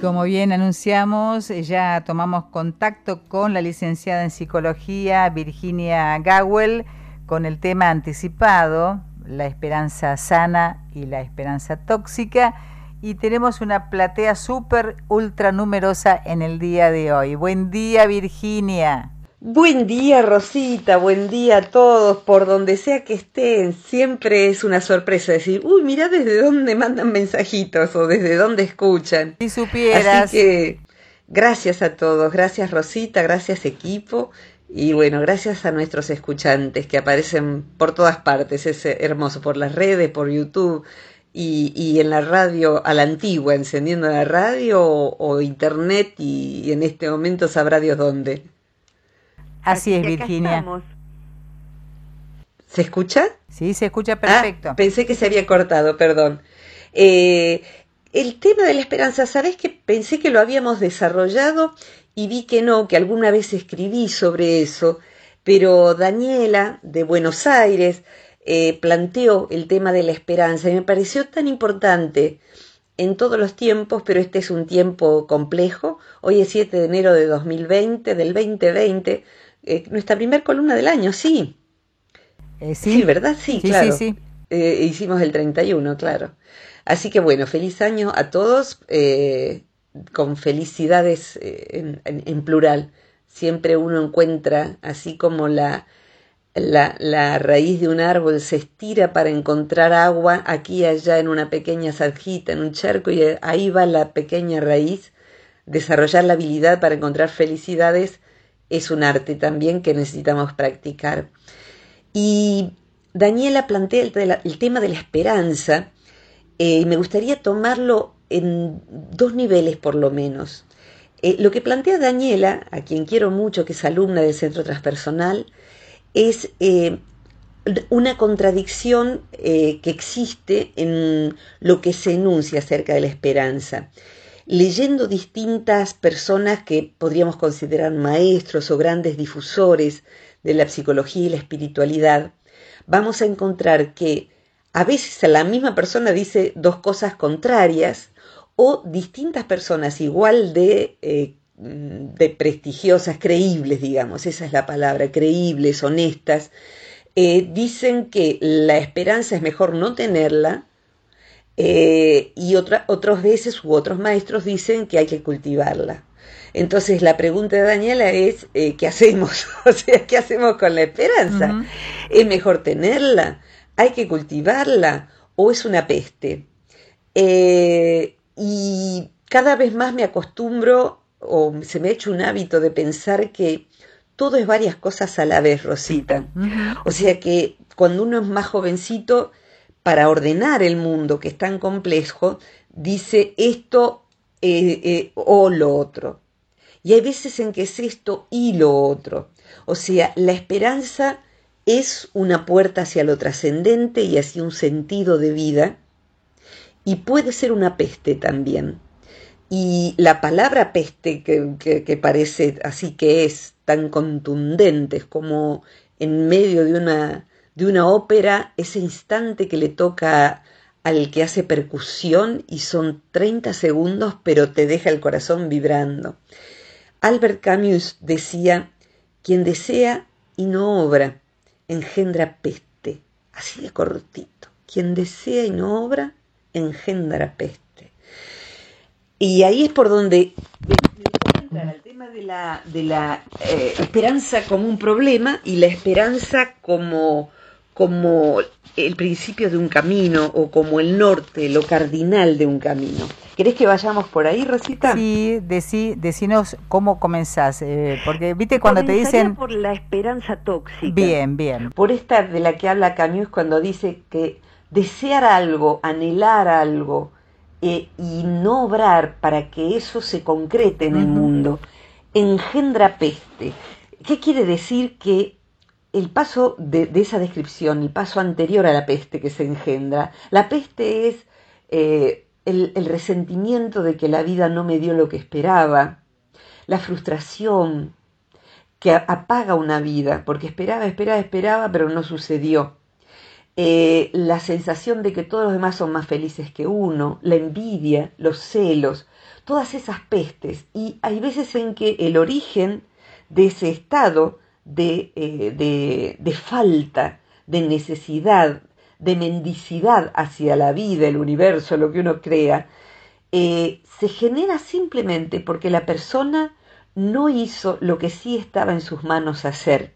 Como bien anunciamos, ya tomamos contacto con la licenciada en psicología Virginia Gawel con el tema anticipado, la esperanza sana y la esperanza tóxica. Y tenemos una platea súper ultra numerosa en el día de hoy. Buen día Virginia. Buen día Rosita, buen día a todos, por donde sea que estén, siempre es una sorpresa decir, uy, mira desde dónde mandan mensajitos o desde dónde escuchan. Si supieras. Así que gracias a todos, gracias Rosita, gracias equipo y bueno, gracias a nuestros escuchantes que aparecen por todas partes, es hermoso, por las redes, por YouTube y, y en la radio a la antigua, encendiendo la radio o, internet y en este momento sabrá Dios dónde. Así es, Virginia. ¿Se escucha? Sí, se escucha perfecto. Ah, pensé que se había cortado, perdón. Eh, el tema de la esperanza, ¿sabes que pensé que lo habíamos desarrollado y vi que no, que alguna vez escribí sobre eso, pero Daniela de Buenos Aires eh, planteó el tema de la esperanza y me pareció tan importante en todos los tiempos, pero este es un tiempo complejo. Hoy es 7 de enero de 2020, del 2020, eh, nuestra primera columna del año, sí. Eh, sí. ¿verdad? Sí, claro. Sí, eh, hicimos el 31, claro. Así que bueno, feliz año a todos, con felicidades en, en, plural. Siempre uno encuentra, así como la, la, la, raíz de un árbol se estira para encontrar agua aquí y allá en una pequeña zarjita, en un charco, y ahí va la pequeña raíz, desarrollar la habilidad para encontrar felicidades es un arte también que necesitamos practicar. Y Daniela plantea el, tema de la esperanza eh, y me gustaría tomarlo en dos niveles por lo menos. Eh, lo que plantea Daniela, a quien quiero mucho, que es alumna del Centro Transpersonal, es eh, una contradicción que existe en lo que se enuncia acerca de la esperanza leyendo distintas personas que podríamos considerar maestros o grandes difusores de la psicología y la espiritualidad, vamos a encontrar que a veces la misma persona dice dos cosas contrarias o distintas personas igual de, eh, de prestigiosas, creíbles, digamos, esa es la palabra, creíbles, honestas, eh, dicen que la esperanza es mejor no tenerla eh, y otra, otras veces u otros maestros dicen que hay que cultivarla. Entonces la pregunta de Daniela es, eh, ¿qué hacemos? o sea, ¿qué hacemos con la esperanza? ¿Es mejor tenerla? ¿Hay que cultivarla? ¿O es una peste? Eh, y cada vez más me acostumbro o se me ha hecho un hábito de pensar que todo es varias cosas a la vez, Rosita. O sea que cuando uno es más jovencito, para ordenar el mundo que es tan complejo, dice esto eh, eh, o lo otro. Y hay veces en que es esto y lo otro. O sea, la esperanza es una puerta hacia lo trascendente y hacia un sentido de vida y puede ser una peste también. Y la palabra peste, que, que, parece así que es tan contundente, es como en medio de una de una ópera ese instante que le toca al que hace percusión y son 30 segundos pero te deja el corazón vibrando. Albert Camus decía, quien desea y no obra, engendra peste, así de cortito. Quien desea y no obra, engendra peste. Y ahí es por donde el tema de la, de la eh, esperanza como un problema y la esperanza como como el principio de un camino o como el norte, lo cardinal de un camino. ¿Querés que vayamos por ahí, Rosita? Sí, decí, decinos cómo comenzás, eh, porque viste cuando te dicen... por la esperanza tóxica. Bien, bien. Por esta de la que habla Camus cuando dice que desear algo, anhelar algo eh, y no obrar para que eso se concrete en el mundo, engendra peste. ¿Qué quiere decir que el paso de, esa descripción, el paso anterior a la peste que se engendra, la peste es eh, el, resentimiento de que la vida no me dio lo que esperaba, la frustración que apaga una vida, porque esperaba, esperaba, esperaba, pero no sucedió. Eh, la sensación de que todos los demás son más felices que uno, la envidia, los celos, todas esas pestes. Y hay veces en que el origen de ese estado eh, de, falta, de necesidad, de mendicidad hacia la vida, el universo, lo que uno crea, eh, se genera simplemente porque la persona no hizo lo que sí estaba en sus manos hacer.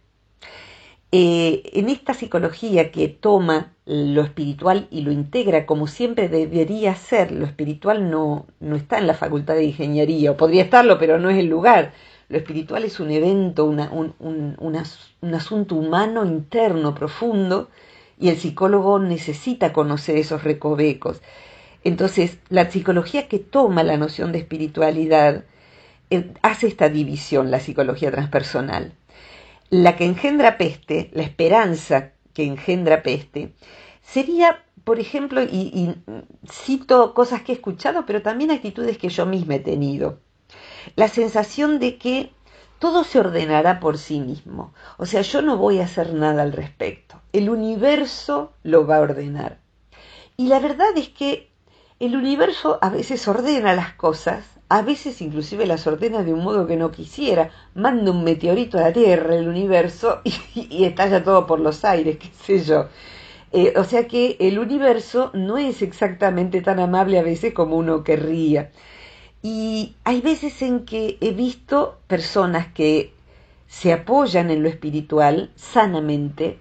Eh, en esta psicología que toma lo espiritual y lo integra como siempre debería ser, lo espiritual no, no está en la facultad de ingeniería, o podría estarlo, pero no es el lugar. Lo espiritual es un evento, un, un asunto humano interno, profundo, y el psicólogo necesita conocer esos recovecos. Entonces, la psicología que toma la noción de espiritualidad eh, hace esta división, la psicología transpersonal. La que engendra peste, la esperanza que engendra peste, sería, por ejemplo, y cito cosas que he escuchado, pero también actitudes que yo misma he tenido la sensación de que todo se ordenará por sí mismo. O sea, yo no voy a hacer nada al respecto. El universo lo va a ordenar. Y la verdad es que el universo a veces ordena las cosas, a veces inclusive las ordena de un modo que no quisiera. Manda un meteorito a la Tierra, el universo, y, estalla todo por los aires, qué sé yo. Eh, o sea que el universo no es exactamente tan amable a veces como uno querría. Y hay veces en que he visto personas que se apoyan en lo espiritual sanamente,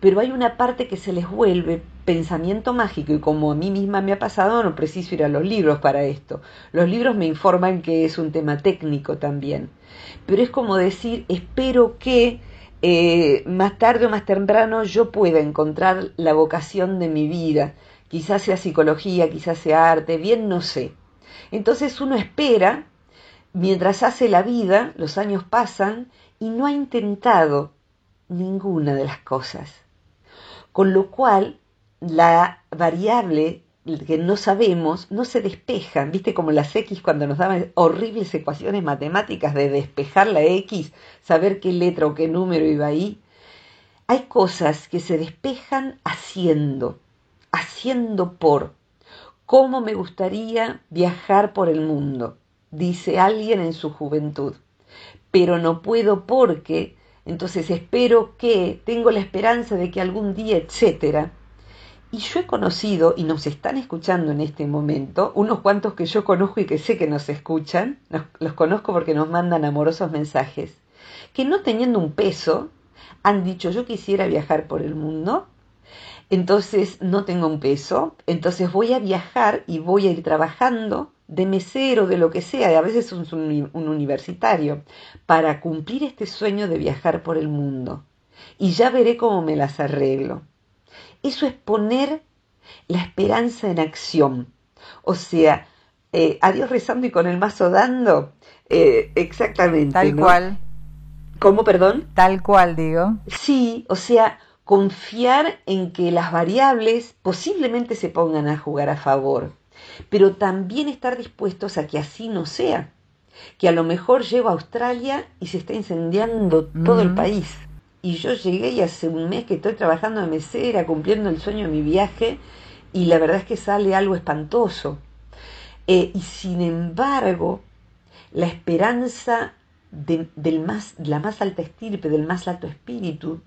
pero hay una parte que se les vuelve pensamiento mágico y como a mí misma me ha pasado, no preciso ir a los libros para esto. Los libros me informan que es un tema técnico también, pero es como decir, espero que eh, más tarde o más temprano yo pueda encontrar la vocación de mi vida, quizás sea psicología, quizás sea arte, bien no sé entonces uno espera, mientras hace la vida, los años pasan y no ha intentado ninguna de las cosas. Con lo cual, la variable que no sabemos no se despeja, viste como las X cuando nos daban horribles ecuaciones matemáticas de despejar la X, saber qué letra o qué número iba ahí. Hay cosas que se despejan haciendo, haciendo por. ¿Cómo me gustaría viajar por el mundo? dice alguien en su juventud. Pero no puedo porque, entonces espero que, tengo la esperanza de que algún día, etcétera. Y yo he conocido, y nos están escuchando en este momento, unos cuantos que yo conozco y que sé que nos escuchan, los conozco porque nos mandan amorosos mensajes, que no teniendo un peso, han dicho yo quisiera viajar por el mundo, entonces no tengo un peso, entonces voy a viajar y voy a ir trabajando de mesero, de lo que sea, a veces un, un universitario, para cumplir este sueño de viajar por el mundo. Y ya veré cómo me las arreglo. Eso es poner la esperanza en acción. O sea, eh, a Dios rezando y con el mazo dando. Eh, exactamente. Tal cual. ¿Cómo, perdón? Tal cual, digo. Sí, o sea, confiar en que las variables posiblemente se pongan a jugar a favor, pero también estar dispuestos a que así no sea, que a lo mejor llego a Australia y se está incendiando todo el país. Y yo llegué y hace un mes que estoy trabajando de mesera, cumpliendo el sueño de mi viaje, y la verdad es que sale algo espantoso. Eh, y sin embargo, la esperanza de, del más, la más alta estirpe, del más alto espíritu,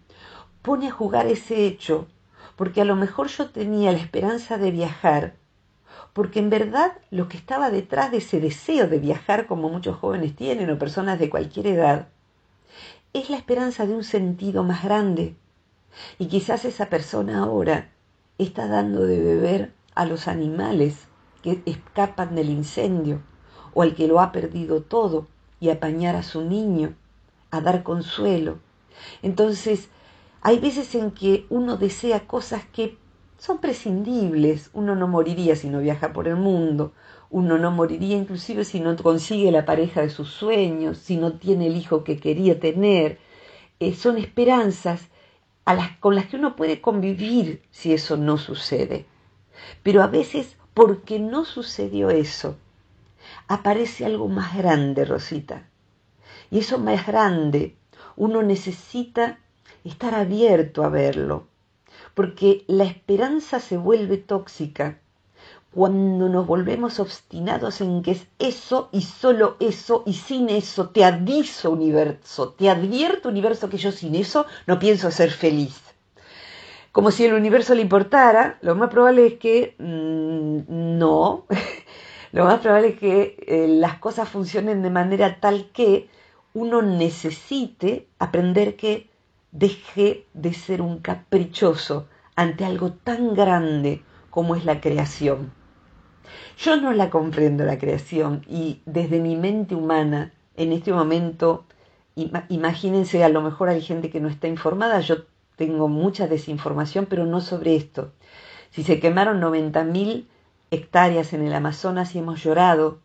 pone a jugar ese hecho, porque a lo mejor yo tenía la esperanza de viajar, porque en verdad lo que estaba detrás de ese deseo de viajar, como muchos jóvenes tienen o personas de cualquier edad, es la esperanza de un sentido más grande. Y quizás esa persona ahora está dando de beber a los animales que escapan del incendio, o al que lo ha perdido todo, y apañar a su niño, a dar consuelo. Entonces, hay veces en que uno desea cosas que son prescindibles. Uno no moriría si no viaja por el mundo. Uno no moriría inclusive si no consigue la pareja de sus sueños, si no tiene el hijo que quería tener. eh, son esperanzas a con las que uno puede convivir si eso no sucede. Pero a veces, porque no sucedió eso, aparece algo más grande, Rosita. Y eso más grande, uno necesita estar abierto a verlo, porque la esperanza se vuelve tóxica cuando nos volvemos obstinados en que es eso y solo eso y sin eso, te aviso universo, te advierto universo que yo sin eso no pienso ser feliz. Como si el universo le importara, lo más probable es que mm, no, lo más probable es que eh, las cosas funcionen de manera tal que uno necesite aprender que deje de ser un caprichoso ante algo tan grande como es la creación. Yo no la comprendo la creación y desde mi mente humana, en este momento, imagínense, a lo mejor hay gente que no está informada, yo tengo mucha desinformación, pero no sobre esto. Si se quemaron 90.000 hectáreas en el Amazonas y hemos llorado,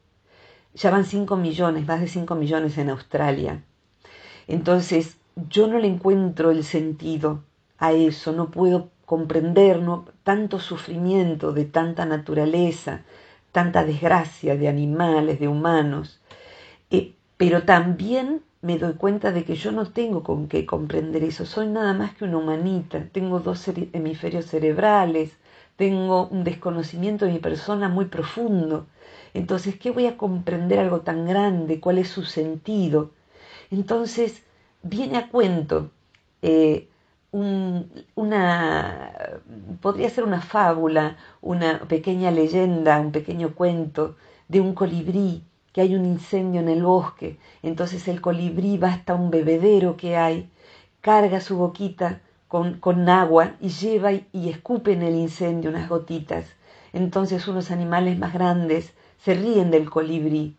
ya van 5 millones, más de 5 millones en Australia. Entonces, yo no le encuentro el sentido a eso, no puedo comprender tanto sufrimiento de tanta naturaleza, tanta desgracia de animales, de humanos, eh, pero también me doy cuenta de que yo no tengo con qué comprender eso, soy nada más que una humanita, tengo dos hemisferios cerebrales, tengo un desconocimiento de mi persona muy profundo, entonces, ¿qué voy a comprender algo tan grande? ¿Cuál es su sentido? Entonces, viene a cuento eh, una, podría ser una fábula, una pequeña leyenda, un pequeño cuento de un colibrí, que hay un incendio en el bosque, entonces el colibrí va hasta un bebedero que hay, carga su boquita con, con agua y lleva y, escupe en el incendio unas gotitas. Entonces unos animales más grandes se ríen del colibrí.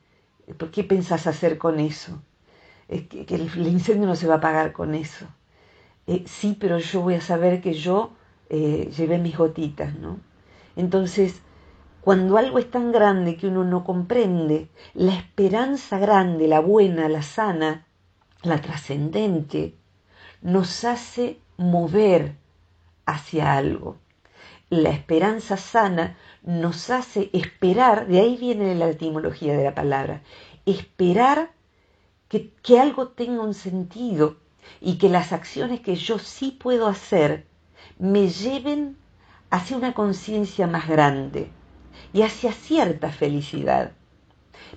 ¿Por qué pensás hacer con eso? Que, el, incendio no se va a apagar con eso. Eh, sí, pero yo voy a saber que yo eh, llevé mis gotitas, ¿no? Entonces, cuando algo es tan grande que uno no comprende, la esperanza grande, la buena, la sana, la trascendente, nos hace mover hacia algo. La esperanza sana nos hace esperar, de ahí viene la etimología de la palabra, esperar que, algo tenga un sentido y que las acciones que yo sí puedo hacer me lleven hacia una conciencia más grande y hacia cierta felicidad.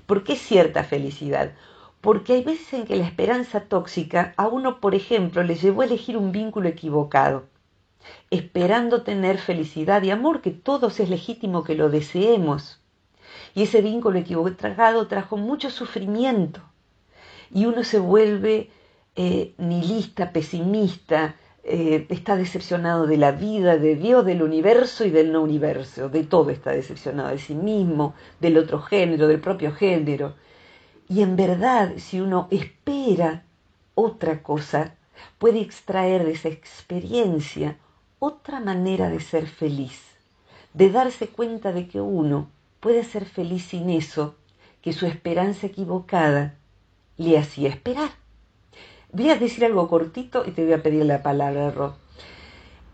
¿Por qué cierta felicidad? Porque hay veces en que la esperanza tóxica a uno, por ejemplo, le llevó a elegir un vínculo equivocado, esperando tener felicidad y amor, que todos es legítimo que lo deseemos. Y ese vínculo equivocado trajo mucho sufrimiento. Y uno se vuelve eh, nihilista, pesimista, eh, está decepcionado de la vida, de Dios, del universo y del no universo, de todo está decepcionado, de sí mismo, del otro género, del propio género. Y en verdad, si uno espera otra cosa, puede extraer de esa experiencia otra manera de ser feliz, de darse cuenta de que uno puede ser feliz sin eso que su esperanza equivocada le hacía esperar. Voy a decir algo cortito y te voy a pedir la palabra, Ro.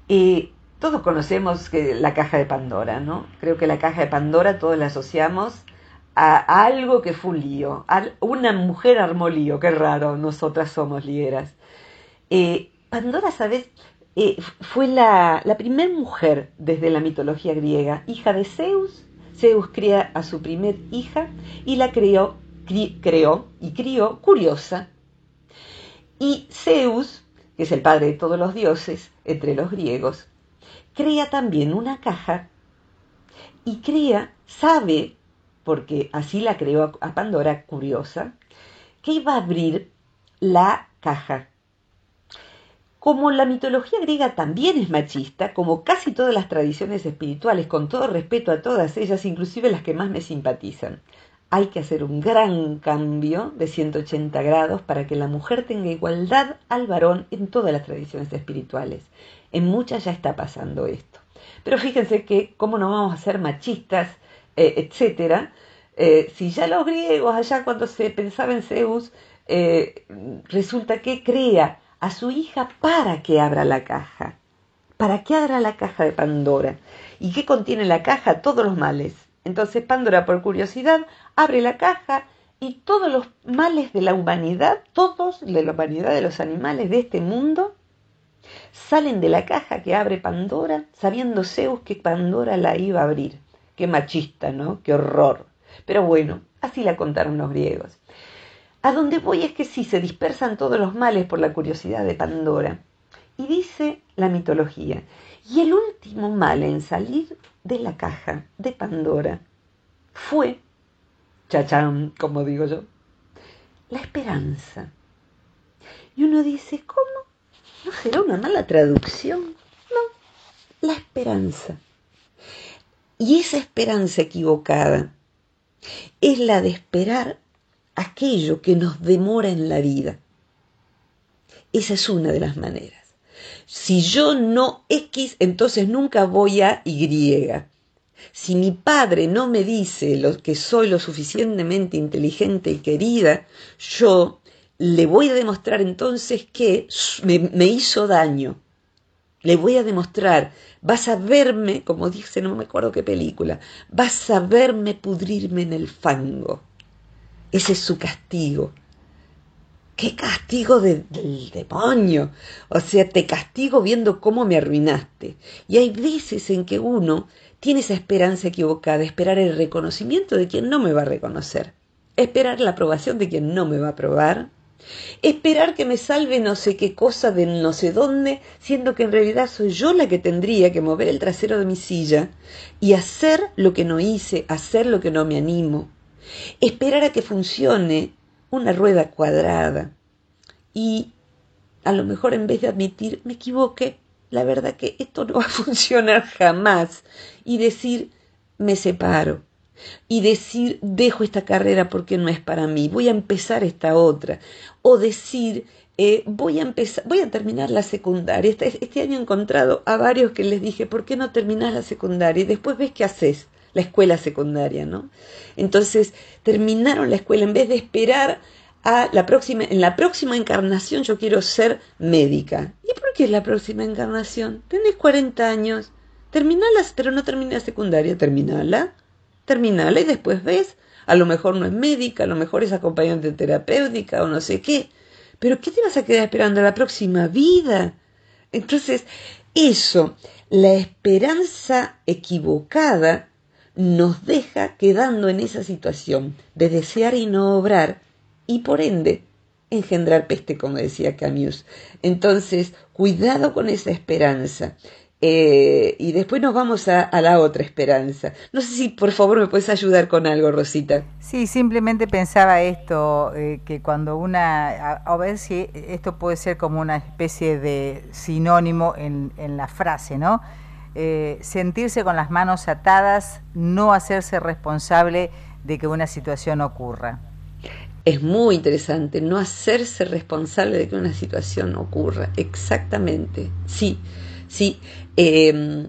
Eh, todos conocemos que la caja de Pandora, ¿no? Creo que la caja de Pandora todos la asociamos a, algo que fue un lío. A una mujer armó lío, qué raro, nosotras somos lieras. Eh, Pandora, ¿sabes? Eh, fue la, la primera mujer desde la mitología griega, hija de Zeus. Zeus cría a su primer hija y la creó, creó y crió curiosa, y Zeus, que es el padre de todos los dioses entre los griegos, crea también una caja y crea, sabe, porque así la creó a Pandora, curiosa, que iba a abrir la caja. Como la mitología griega también es machista, como casi todas las tradiciones espirituales, con todo respeto a todas ellas, inclusive las que más me simpatizan, hay que hacer un gran cambio de 180 grados para que la mujer tenga igualdad al varón en todas las tradiciones espirituales. En muchas ya está pasando esto. Pero fíjense que cómo no vamos a ser machistas, eh, etcétera, eh, si ya los griegos allá cuando se pensaba en Zeus, eh, resulta que crea a su hija para que abra la caja. ¿Para qué abra la caja de Pandora? ¿Y qué contiene la caja? Todos los males. Entonces Pandora, por curiosidad, abre la caja y todos los males de la humanidad, todos de la humanidad de los animales de este mundo, salen de la caja que abre Pandora, sabiendo Zeus que Pandora la iba a abrir. Qué machista, ¿no? Qué horror. Pero bueno, así la contaron los griegos. A donde voy es que sí, se dispersan todos los males por la curiosidad de Pandora. Y dice la mitología, y el último mal en salir de la caja de Pandora fue, chachán, como digo yo, la esperanza. Y uno dice, ¿cómo? ¿No será una mala traducción? No, la esperanza. Y esa esperanza equivocada es la de esperar aquello que nos demora en la vida. Esa es una de las maneras. Si yo no X, entonces nunca voy a Y. Si mi padre no me dice lo, que soy lo suficientemente inteligente y querida, yo le voy a demostrar entonces que me, me hizo daño. Le voy a demostrar, vas a verme, como dice, no me acuerdo qué película, vas a verme pudrirme en el fango. Ese es su castigo qué castigo del demonio. O sea, te castigo viendo cómo me arruinaste. Y hay veces en que uno tiene esa esperanza equivocada, esperar el reconocimiento de quien no me va a reconocer, esperar la aprobación de quien no me va a aprobar, esperar que me salve no sé qué cosa de no sé dónde, siendo que en realidad soy yo la que tendría que mover el trasero de mi silla y hacer lo que no hice, hacer lo que no me animo, esperar a que funcione una rueda cuadrada. Y a lo mejor en vez de admitir, me equivoqué, la verdad que esto no va a funcionar jamás. Y decir, me separo. Y decir, dejo esta carrera porque no es para mí, voy a empezar esta otra. O decir, eh, voy a empezar, voy a terminar la secundaria. Este, este, año he encontrado a varios que les dije, ¿por qué no terminas la secundaria? Y después ves qué haces la escuela secundaria, ¿no? Entonces, terminaron la escuela en vez de esperar a la próxima, en la próxima encarnación yo quiero ser médica. ¿Y por qué es la próxima encarnación? Tenés 40 años, terminalas, pero no terminé la secundaria, terminala, terminala y después ves, a lo mejor no es médica, a lo mejor es acompañante terapéutica o no sé qué, pero ¿qué te vas a quedar esperando a la próxima vida? Entonces, eso, la esperanza equivocada nos deja quedando en esa situación de desear y no obrar y por ende engendrar peste, como decía Camus. Entonces, cuidado con esa esperanza. Eh, y después nos vamos a, la otra esperanza. No sé si por favor me puedes ayudar con algo, Rosita. Sí, simplemente pensaba esto, eh, que cuando una, a, ver si esto puede ser como una especie de sinónimo en, en la frase, ¿no? Eh, sentirse con las manos atadas, no hacerse responsable de que una situación ocurra. Es muy interesante no hacerse responsable de que una situación ocurra. Exactamente. Sí, sí. Em,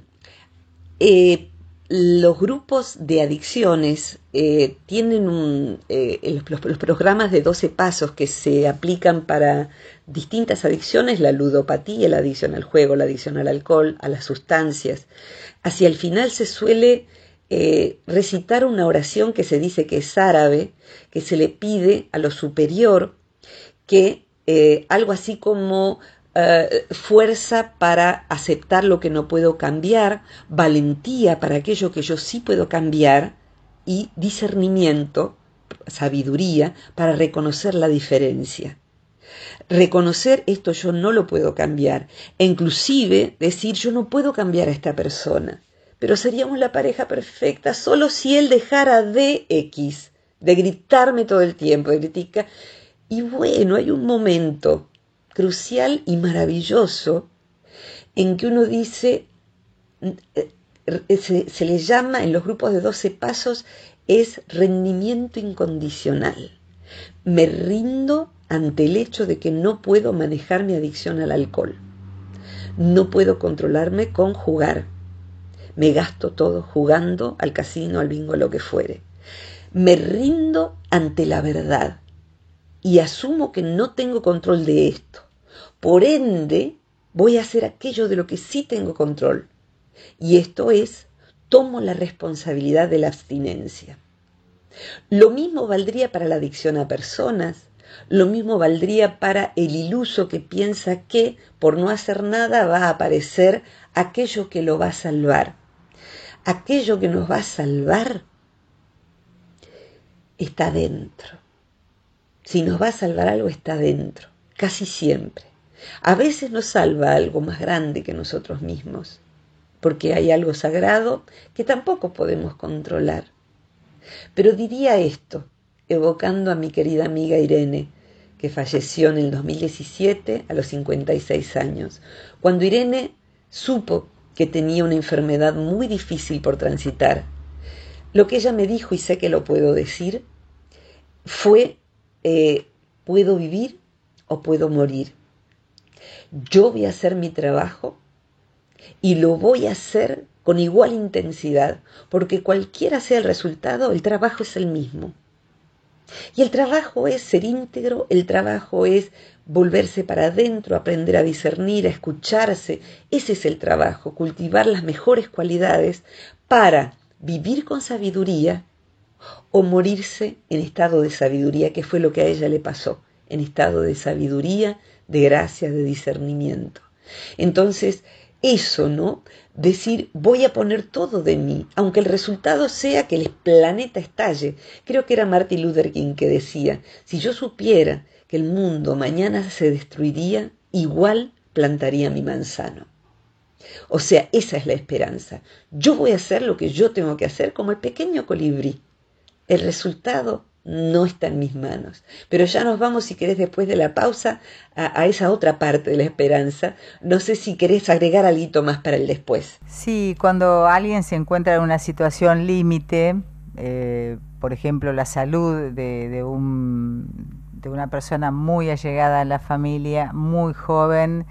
eh, los grupos de adicciones eh, tienen los, programas de 12 pasos que se aplican para distintas adicciones, la ludopatía, la adicción al juego, la adicción al alcohol, a las sustancias. Hacia el final se suele eh, recitar una oración que se dice que es árabe, que se le pide a lo superior que algo así como eh, fuerza para aceptar lo que no puedo cambiar, valentía para aquello que yo sí puedo cambiar y discernimiento, sabiduría para reconocer la diferencia. Reconocer esto yo no lo puedo cambiar e inclusive decir yo no puedo cambiar a esta persona, pero seríamos la pareja perfecta solo si él dejara de X, de gritarme todo el tiempo, de criticar. Y bueno, hay un momento crucial y maravilloso en que uno dice, eh, se, le llama en los grupos de 12 pasos, es rendimiento incondicional. Me rindo ante el hecho de que no puedo manejar mi adicción al alcohol. No puedo controlarme con jugar. Me gasto todo jugando al casino, al bingo, lo que fuere. Me rindo ante la verdad y asumo que no tengo control de esto Por ende, voy a hacer aquello de lo que sí tengo control. Y esto es, tomo la responsabilidad de la abstinencia. Lo mismo valdría para la adicción a personas, lo mismo valdría para el iluso que piensa que por no hacer nada va a aparecer aquello que lo va a salvar. Aquello que nos va a salvar está dentro. Si nos va a salvar algo está dentro, casi siempre. A veces nos salva algo más grande que nosotros mismos, porque hay algo sagrado que tampoco podemos controlar. Pero diría esto, evocando a mi querida amiga Irene, que falleció en el 2017 a los 56 años, cuando Irene supo que tenía una enfermedad muy difícil por transitar. Lo que ella me dijo, y sé que lo puedo decir, fue, eh, puedo vivir o puedo morir. Yo voy a hacer mi trabajo y lo voy a hacer con igual intensidad, porque cualquiera sea el resultado, el trabajo es el mismo. Y el trabajo es ser íntegro, el trabajo es volverse para adentro, aprender a discernir, a escucharse. Ese es el trabajo, cultivar las mejores cualidades para vivir con sabiduría o morirse en estado de sabiduría, que fue lo que a ella le pasó, en estado de sabiduría, de gracia, de discernimiento. Entonces, eso, ¿no? Decir, voy a poner todo de mí, aunque el resultado sea que el planeta estalle. Creo que era Martin Luther King que decía, si yo supiera que el mundo mañana se destruiría, igual plantaría mi manzano. O sea, esa es la esperanza. Yo voy a hacer lo que yo tengo que hacer como el pequeño colibrí. El resultado no está en mis manos. Pero ya nos vamos, si querés, después de la pausa, a, esa otra parte de la esperanza. No sé si querés agregar algo más para el después. Sí, cuando alguien se encuentra en una situación límite, eh, por ejemplo, la salud de, un, de una persona muy allegada a la familia, muy joven,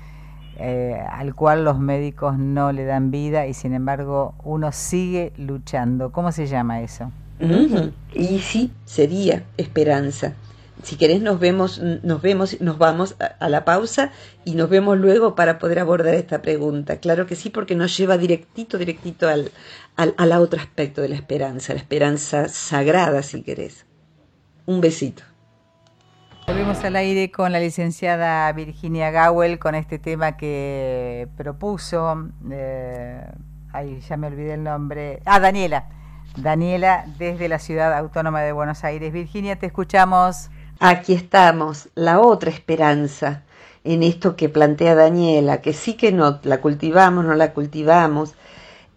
eh, al cual los médicos no le dan vida y sin embargo uno sigue luchando. ¿Cómo se llama eso? Y sí, sería esperanza. Si querés nos vemos, nos vemos, nos vamos a, la pausa y nos vemos luego para poder abordar esta pregunta. Claro que sí, porque nos lleva directito, directito al, al, otro aspecto de la esperanza, la esperanza sagrada, si querés. Un besito. Volvemos al aire con la licenciada Virginia Gowell con este tema que propuso. Eh, ay, ya me olvidé el nombre. Ah, Daniela Daniela, desde la ciudad autónoma de Buenos Aires. Virginia, te escuchamos. Aquí estamos, la otra esperanza en esto que plantea Daniela, que sí que no, la cultivamos, no la cultivamos.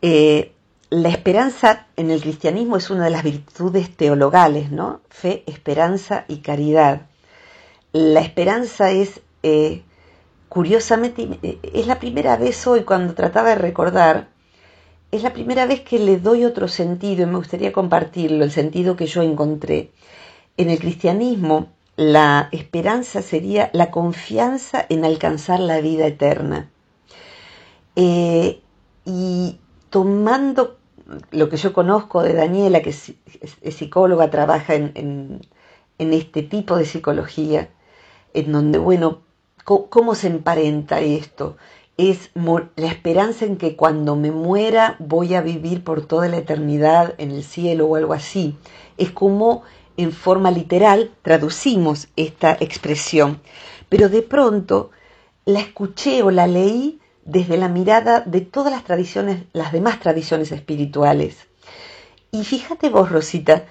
Eh, la esperanza en el cristianismo es una de las virtudes teologales, ¿no? Fe, esperanza y caridad. La esperanza es, eh, curiosamente, eh, es la primera vez hoy cuando trataba de recordar, es la primera vez que le doy otro sentido y me gustaría compartirlo, el sentido que yo encontré. En el cristianismo, la esperanza sería la confianza en alcanzar la vida eterna. Eh, y tomando lo que yo conozco de Daniela, que es, psicóloga, trabaja en, este tipo de psicología, en donde, bueno, ¿cómo se emparenta esto? Es la esperanza en que cuando me muera voy a vivir por toda la eternidad en el cielo o algo así. Es como en forma literal traducimos esta expresión. Pero de pronto la escuché o la leí desde la mirada de todas las tradiciones, las demás tradiciones espirituales. Y fíjate vos, Rosita,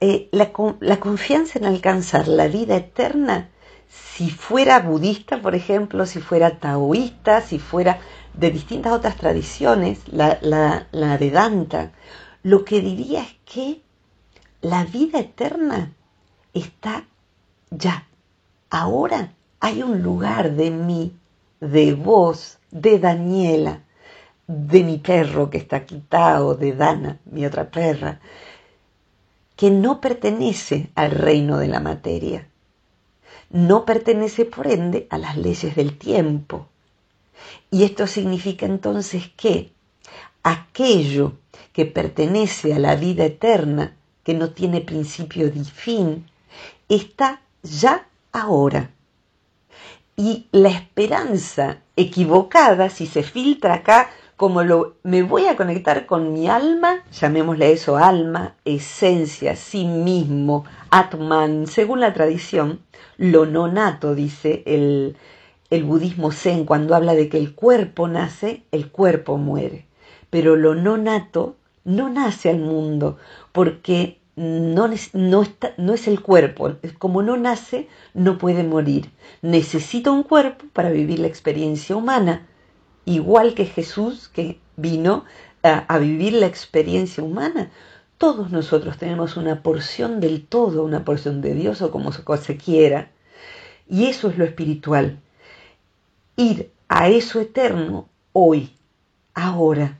eh, la, la confianza en alcanzar la vida eterna si fuera budista, por ejemplo, si fuera taoísta, si fuera de distintas otras tradiciones, la, la, de Danta, lo que diría es que la vida eterna está ya. Ahora hay un lugar de mí, de vos, de Daniela, de mi perro que está quitado, de Dana, mi otra perra, que no pertenece al reino de la materia no pertenece por ende a las leyes del tiempo. Y esto significa entonces que aquello que pertenece a la vida eterna, que no tiene principio ni fin, está ya ahora. Y la esperanza equivocada, si se filtra acá, como lo, me voy a conectar con mi alma, llamémosle eso alma, esencia, sí mismo, Atman, según la tradición, lo no nato, dice el, el budismo zen, cuando habla de que el cuerpo nace, el cuerpo muere. Pero lo no nato no nace al mundo, porque no, no, está, no es el cuerpo, como no nace, no puede morir. Necesita un cuerpo para vivir la experiencia humana, igual que Jesús que vino a, vivir la experiencia humana. Todos nosotros tenemos una porción del todo, una porción de Dios o como se quiera. Y eso es lo espiritual. Ir a eso eterno hoy, ahora.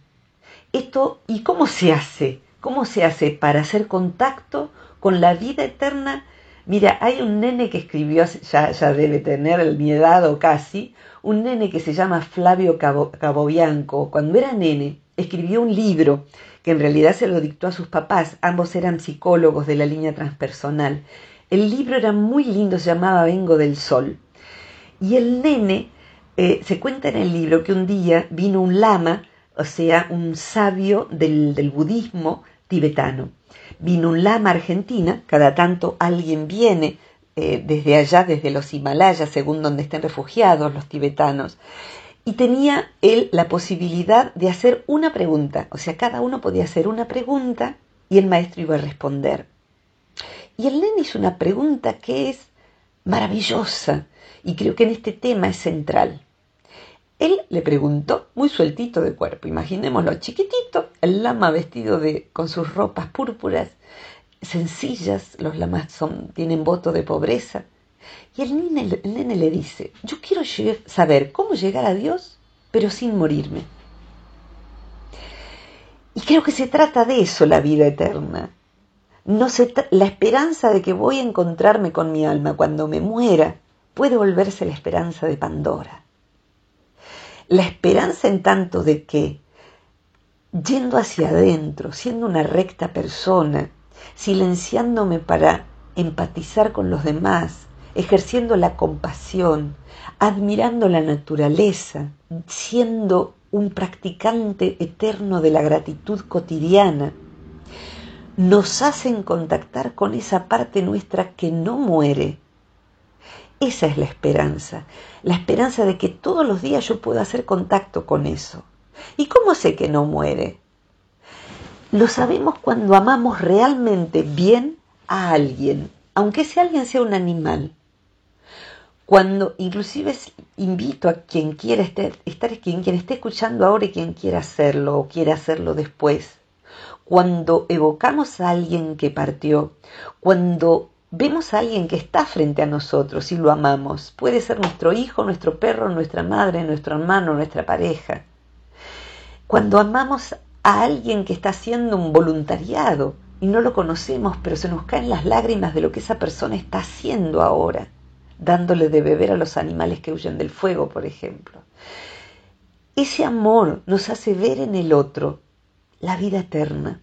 Esto, ¿y cómo se hace? ¿Cómo se hace para hacer contacto con la vida eterna? Mira, hay un nene que escribió, ya, ya debe tener mi edad o casi, un nene que se llama Flavio Cabo, Cabobianco. Cuando era nene, escribió un libro que en realidad se lo dictó a sus papás, ambos eran psicólogos de la línea transpersonal. El libro era muy lindo, se llamaba Vengo del Sol. Y el nene, eh, se cuenta en el libro que un día vino un lama, o sea, un sabio del budismo, tibetano. Vino un lama argentina, cada tanto alguien viene eh, desde allá, desde los Himalayas, según donde estén refugiados los tibetanos, y tenía él la posibilidad de hacer una pregunta, o sea, cada uno podía hacer una pregunta y el maestro iba a responder. Y el nene hizo una pregunta que es maravillosa y creo que en este tema es central. Él le preguntó, muy sueltito de cuerpo, imaginémoslo chiquitito, el lama vestido de, con sus ropas púrpuras, sencillas, los lamas son, tienen voto de pobreza. Y el nene, el nene le dice, yo quiero saber cómo llegar a Dios, pero sin morirme. Y creo que se trata de eso la vida eterna. No se la esperanza de que voy a encontrarme con mi alma cuando me muera puede volverse la esperanza de Pandora. La esperanza en tanto de que, yendo hacia adentro, siendo una recta persona, silenciándome para empatizar con los demás, ejerciendo la compasión, admirando la naturaleza, siendo un practicante eterno de la gratitud cotidiana, nos hacen contactar con esa parte nuestra que no muere, esa es la esperanza, la esperanza de que todos los días yo pueda hacer contacto con eso. ¿Y cómo sé que no muere? Lo sabemos cuando amamos realmente bien a alguien, aunque ese alguien sea un animal. Cuando inclusive invito a quien quiera estar, estar quien, quien esté escuchando ahora y quien quiera hacerlo o quiera hacerlo después. Cuando evocamos a alguien que partió, cuando vemos a alguien que está frente a nosotros y lo amamos. Puede ser nuestro hijo, nuestro perro, nuestra madre, nuestro hermano, nuestra pareja. Cuando amamos a alguien que está haciendo un voluntariado y no lo conocemos, pero se nos caen las lágrimas de lo que esa persona está haciendo ahora, dándole de beber a los animales que huyen del fuego, por ejemplo. Ese amor nos hace ver en el otro la vida eterna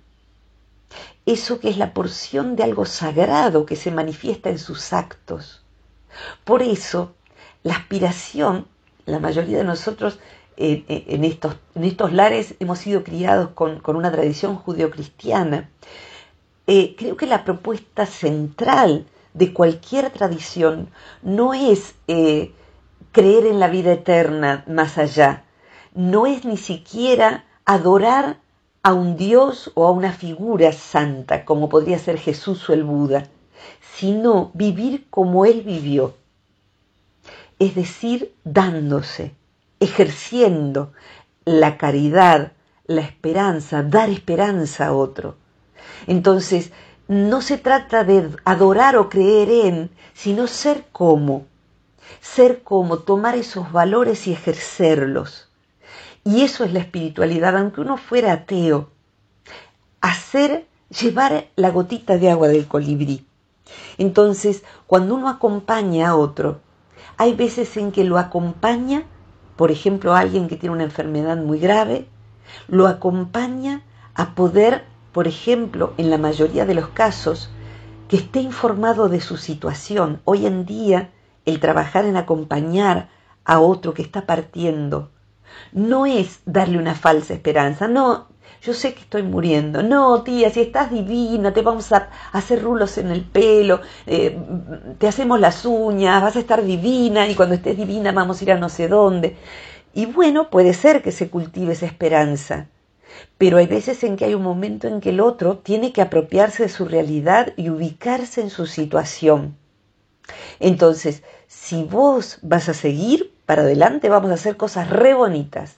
eso que es la porción de algo sagrado que se manifiesta en sus actos. Por eso, la aspiración, la mayoría de nosotros eh, eh, en, estos, en, estos, lares hemos sido criados con, una tradición judeocristiana. Eh, creo que la propuesta central de cualquier tradición no es creer en la vida eterna más allá, no es ni siquiera adorar a un Dios o a una figura santa, como podría ser Jesús o el Buda, sino vivir como Él vivió, es decir, dándose, ejerciendo la caridad, la esperanza, dar esperanza a otro. Entonces, no se trata de adorar o creer en, sino ser como, ser como, tomar esos valores y ejercerlos y eso es la espiritualidad, aunque uno fuera ateo. Hacer, llevar la gotita de agua del colibrí. Entonces, cuando uno acompaña a otro, hay veces en que lo acompaña, por ejemplo, a alguien que tiene una enfermedad muy grave, lo acompaña a poder, por ejemplo, en la mayoría de los casos, que esté informado de su situación. Hoy en día el trabajar en acompañar a otro que está partiendo, no es darle una falsa esperanza, no, yo sé que estoy muriendo, no, tía, si estás divina, te vamos a hacer rulos en el pelo, eh, te hacemos las uñas, vas a estar divina y cuando estés divina vamos a ir a no sé dónde. Y bueno, puede ser que se cultive esa esperanza, pero hay veces en que hay un momento en que el otro tiene que apropiarse de su realidad y ubicarse en su situación. Entonces, si vos vas a seguir para adelante, vamos a hacer cosas re bonitas.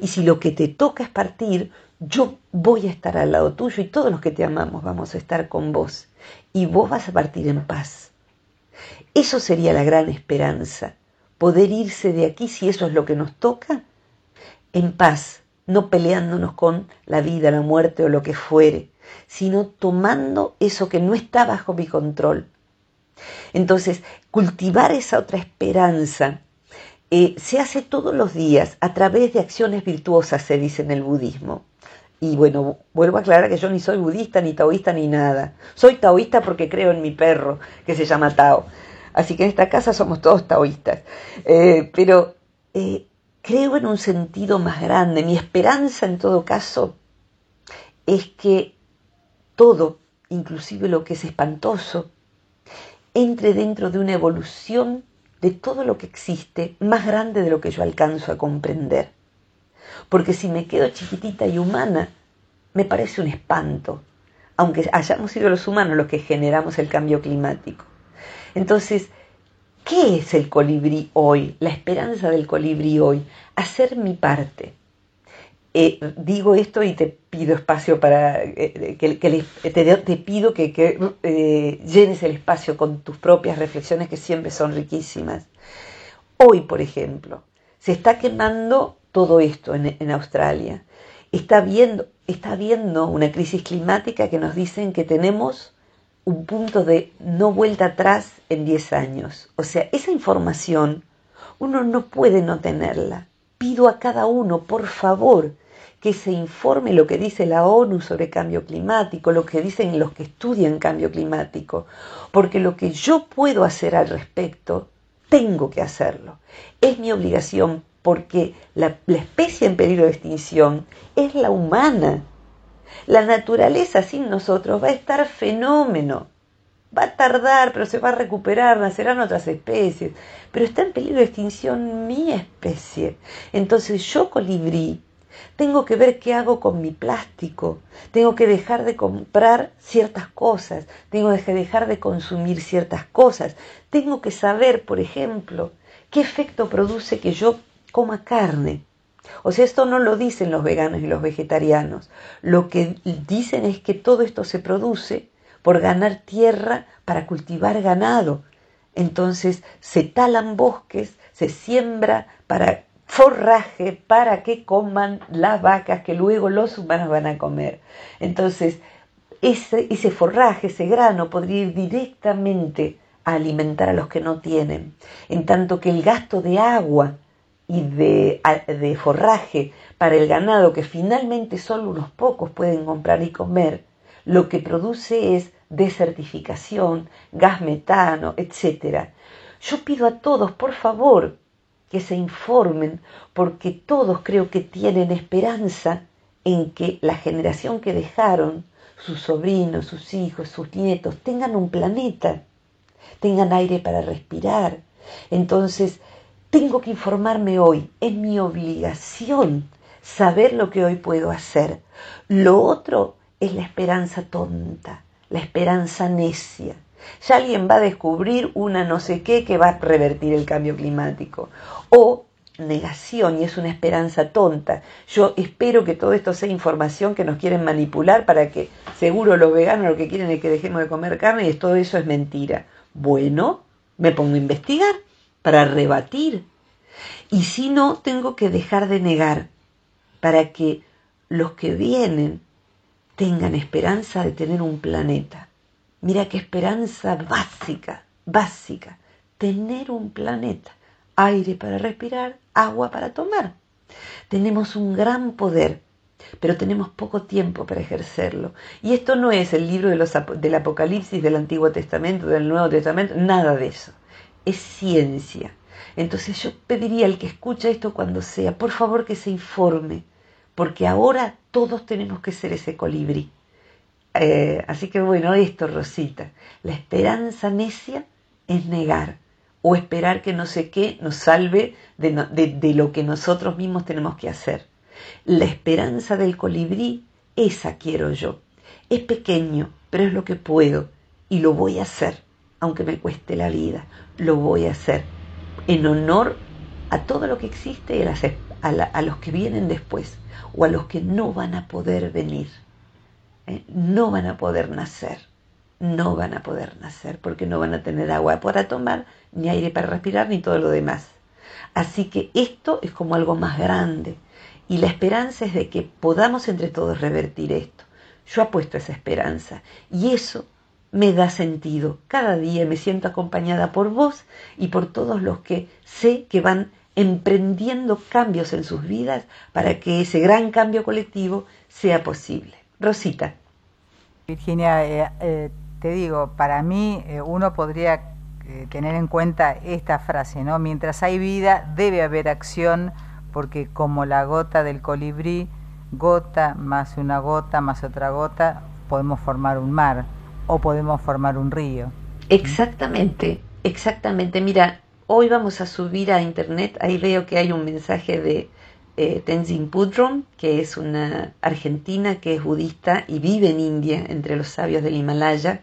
Y si lo que te toca es partir, yo voy a estar al lado tuyo y todos los que te amamos vamos a estar con vos. Y vos vas a partir en paz. Eso sería la gran esperanza, poder irse de aquí si eso es lo que nos toca, en paz, no peleándonos con la vida, la muerte o lo que fuere, sino tomando eso que no está bajo mi control. Entonces, cultivar esa otra esperanza eh, se hace todos los días a través de acciones virtuosas, se dice en el budismo. Y bueno, vuelvo a aclarar que yo ni soy budista, ni taoísta, ni nada. Soy taoísta porque creo en mi perro, que se llama Tao. Así que en esta casa somos todos taoístas. Eh, pero eh, creo en un sentido más grande. Mi esperanza en todo caso es que todo, inclusive lo que es espantoso, entre dentro de una evolución de todo lo que existe más grande de lo que yo alcanzo a comprender. Porque si me quedo chiquitita y humana, me parece un espanto, aunque hayamos sido los humanos los que generamos el cambio climático. Entonces, ¿qué es el colibrí hoy? La esperanza del colibrí hoy. Hacer mi parte. Eh, digo esto y te pido espacio para eh, que, te, pido que, eh, llenes el espacio con tus propias reflexiones que siempre son riquísimas. Hoy, por ejemplo, se está quemando todo esto en, Australia. Está viendo, está viendo una crisis climática que nos dicen que tenemos un punto de no vuelta atrás en 10 años. O sea, esa información uno no puede no tenerla. Pido a cada uno, por favor, que se informe lo que dice la ONU sobre cambio climático, lo que dicen los que estudian cambio climático, porque lo que yo puedo hacer al respecto, tengo que hacerlo. Es mi obligación porque la, especie en peligro de extinción es la humana. La naturaleza sin nosotros va a estar fenómeno. Va a tardar, pero se va a recuperar, nacerán otras especies. Pero está en peligro de extinción mi especie. Entonces yo, colibrí, tengo que ver qué hago con mi plástico. Tengo que dejar de comprar ciertas cosas. Tengo que dejar de consumir ciertas cosas. Tengo que saber, por ejemplo, qué efecto produce que yo coma carne. O sea, esto no lo dicen los veganos y los vegetarianos. Lo que dicen es que todo esto se produce por ganar tierra para cultivar ganado. Entonces se talan bosques, se siembra para forraje para que coman las vacas que luego los humanos van a comer. Entonces, ese, ese forraje, ese grano podría ir directamente a alimentar a los que no tienen, en tanto que el gasto de agua y de, de, forraje para el ganado, que finalmente solo unos pocos pueden comprar y comer, lo que produce es desertificación, gas metano, etc. Yo pido a todos, por favor, que se informen, porque todos creo que tienen esperanza en que la generación que dejaron, sus sobrinos, sus hijos, sus nietos, tengan un planeta, tengan aire para respirar. Entonces, tengo que informarme hoy, es mi obligación saber lo que hoy puedo hacer. Lo otro es la esperanza tonta, la esperanza necia. Ya alguien va a descubrir una no sé qué que va a revertir el cambio climático o negación y es una esperanza tonta. Yo espero que todo esto sea información que nos quieren manipular para que seguro los veganos lo que quieren es que dejemos de comer carne y todo eso es mentira. Bueno, me pongo a investigar para rebatir. Y si no, tengo que dejar de negar para que los que vienen tengan esperanza de tener un planeta. Mira qué esperanza básica, básica, tener un planeta aire para respirar, agua para tomar. Tenemos un gran poder, pero tenemos poco tiempo para ejercerlo. Y esto no es el libro de los, del Apocalipsis del Antiguo Testamento, del Nuevo Testamento, nada de eso. es ciencia. Entonces yo pediría al que escucha esto cuando sea, por favor que se informe, porque ahora todos tenemos que ser ese colibrí. Eh, así que bueno, esto, Rosita, la esperanza necia es negar o esperar que no sé qué nos salve de, lo que nosotros mismos tenemos que hacer. La esperanza del colibrí, esa quiero yo. Es pequeño, pero es lo que puedo y lo voy a hacer, aunque me cueste la vida, lo voy a hacer en honor a todo lo que existe y a los que vienen después o a los que no van a poder venir. ¿Eh? no van a poder nacer, no van a poder nacer porque no van a tener agua para tomar, ni aire para respirar, ni todo lo demás. Así que esto es como algo más grande y la esperanza es de que podamos entre todos revertir esto. Yo apuesto esa esperanza y eso me da sentido. Cada día me siento acompañada por vos y por todos los que sé que van emprendiendo cambios en sus vidas para que ese gran cambio colectivo sea posible. Rosita. Virginia, eh, eh, te digo, para mí eh, uno podría tener en cuenta esta frase, ¿no? Mientras hay vida, debe haber acción, porque como la gota del colibrí, gota más una gota más otra gota, podemos formar un mar o podemos formar un río. Exactamente, exactamente. Mira, hoy vamos a subir a internet, ahí veo que hay un mensaje de eh, Tenzin Pudrom, que es una argentina que es budista y vive en India, entre los sabios del Himalaya.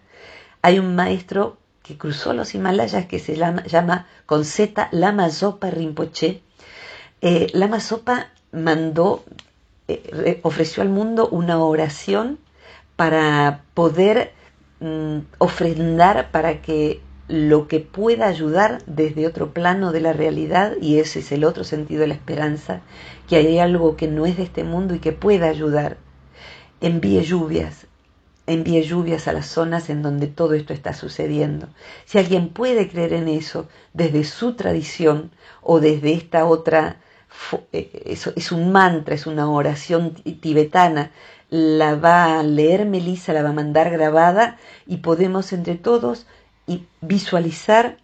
Hay un maestro que cruzó los Himalayas que se llama, llama con Z Lama Zopa Rinpoche. Eh, Lama Zopa mandó, eh, ofreció al mundo una oración para poder mm, ofrendar para que lo que pueda ayudar desde otro plano de la realidad, y ese es el otro sentido de la esperanza, que hay algo que no es de este mundo y que pueda ayudar. Envíe lluvias, envíe lluvias a las zonas en donde todo esto está sucediendo. Si alguien puede creer en eso desde su tradición o desde esta otra, eh, es un mantra, es una oración tibetana, la va a leer Melissa, la va a mandar grabada y podemos entre todos visualizar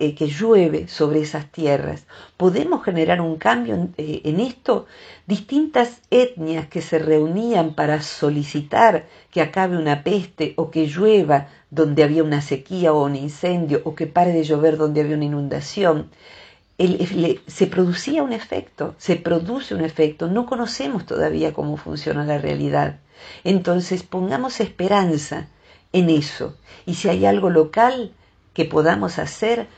eh, que llueve sobre esas tierras. ¿Podemos generar un cambio eh, en, esto? Distintas etnias que se reunían para solicitar que acabe una peste o que llueva donde había una sequía o un incendio o que pare de llover donde había una inundación. se producía un efecto, se produce un efecto, no conocemos todavía cómo funciona la realidad. Entonces pongamos esperanza en eso. Y si hay algo local que podamos hacer,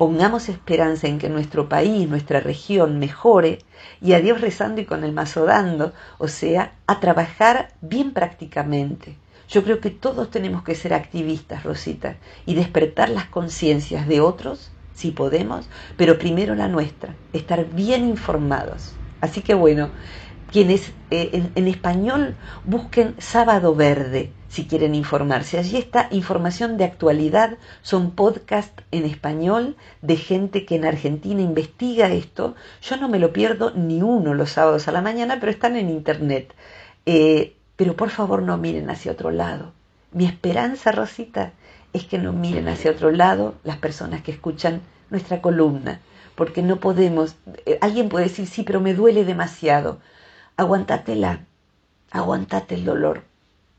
pongamos esperanza en que nuestro país, nuestra región mejore y a Dios rezando y con el mazo dando, o sea, a trabajar bien prácticamente. Yo creo que todos tenemos que ser activistas, Rosita, y despertar las conciencias de otros, si podemos, pero primero la nuestra, estar bien informados. Así que bueno, quienes eh, en, español busquen Sábado Verde si quieren informarse. Allí está información de actualidad, son podcasts en español de gente que en Argentina investiga esto. Yo no me lo pierdo ni uno los sábados a la mañana, pero están en internet. Eh, pero por favor no miren hacia otro lado. Mi esperanza, Rosita, es que no miren hacia otro lado las personas que escuchan nuestra columna, porque no podemos, eh, alguien puede decir, sí, pero me duele demasiado aguantatela, aguantate el dolor.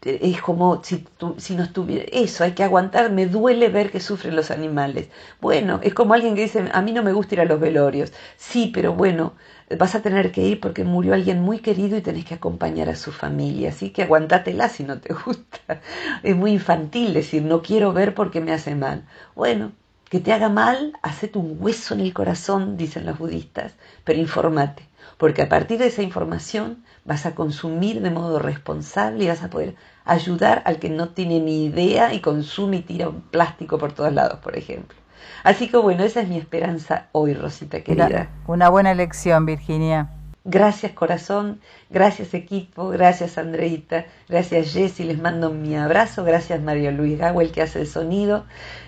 Es como si, si no estuviera, eso, hay que aguantar, me duele ver que sufren los animales. Bueno, es como alguien que dice, a mí no me gusta ir a los velorios. Sí, pero bueno, vas a tener que ir porque murió alguien muy querido y tenés que acompañar a su familia. Así que aguantatela si no te gusta. Es muy infantil decir, no quiero ver porque me hace mal. Bueno, que te haga mal, hacete un hueso en el corazón, dicen los budistas, pero informate porque a partir de esa información vas a consumir de modo responsable y vas a poder ayudar al que no tiene ni idea y consume y tira un plástico por todos lados, por ejemplo. Así que bueno, esa es mi esperanza hoy, Rosita querida. Una, buena elección, Virginia. Gracias corazón, gracias equipo, gracias Andreita, gracias Jessy, les mando mi abrazo, gracias Mario Luis el que hace el sonido,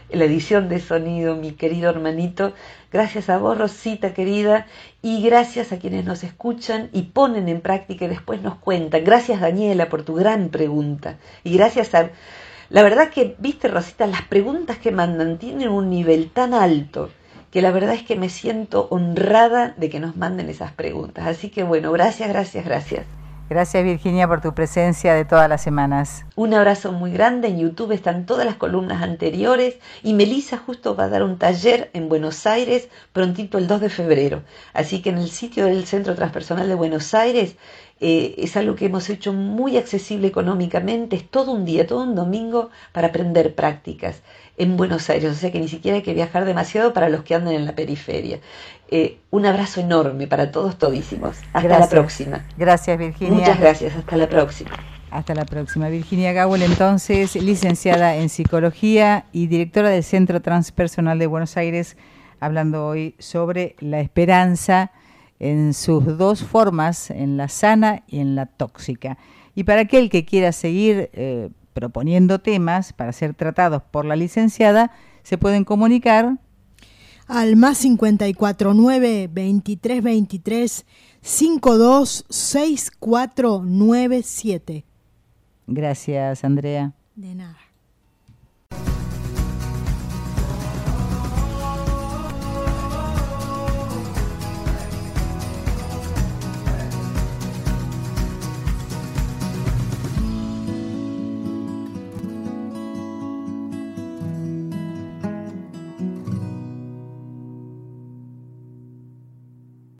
la edición de sonido, mi querido hermanito, gracias a vos Rosita querida y gracias a quienes nos escuchan y ponen en práctica y después nos cuentan. Gracias Daniela por tu gran pregunta y gracias a... La verdad que, viste Rosita, las preguntas que mandan tienen un nivel tan alto que la verdad es que me siento honrada de que nos manden esas preguntas. Así que bueno, gracias, gracias, gracias. Gracias Virginia por tu presencia de todas las semanas. Un abrazo muy grande. En YouTube están todas las columnas anteriores y Melissa justo va a dar un taller en Buenos Aires prontito el 2 de febrero. Así que en el sitio del Centro Transpersonal de Buenos Aires eh, es algo que hemos hecho muy accesible económicamente. Es todo un día, todo un domingo para aprender prácticas en Buenos Aires. O sea que ni siquiera hay que viajar demasiado para los que andan en la periferia. Eh, un abrazo enorme para todos todísimos. Hasta la próxima. Gracias, Virginia. Muchas gracias. Hasta la próxima. Hasta la próxima. Virginia Gawel, entonces, licenciada en Psicología y directora del Centro Transpersonal de Buenos Aires, hablando hoy sobre la esperanza en sus dos formas, en la sana y en la tóxica. Y para aquel que quiera seguir eh, proponiendo temas para ser tratados por la licenciada, se pueden comunicar al más 549 23 23 52 6497. Gracias, Andrea. De nada.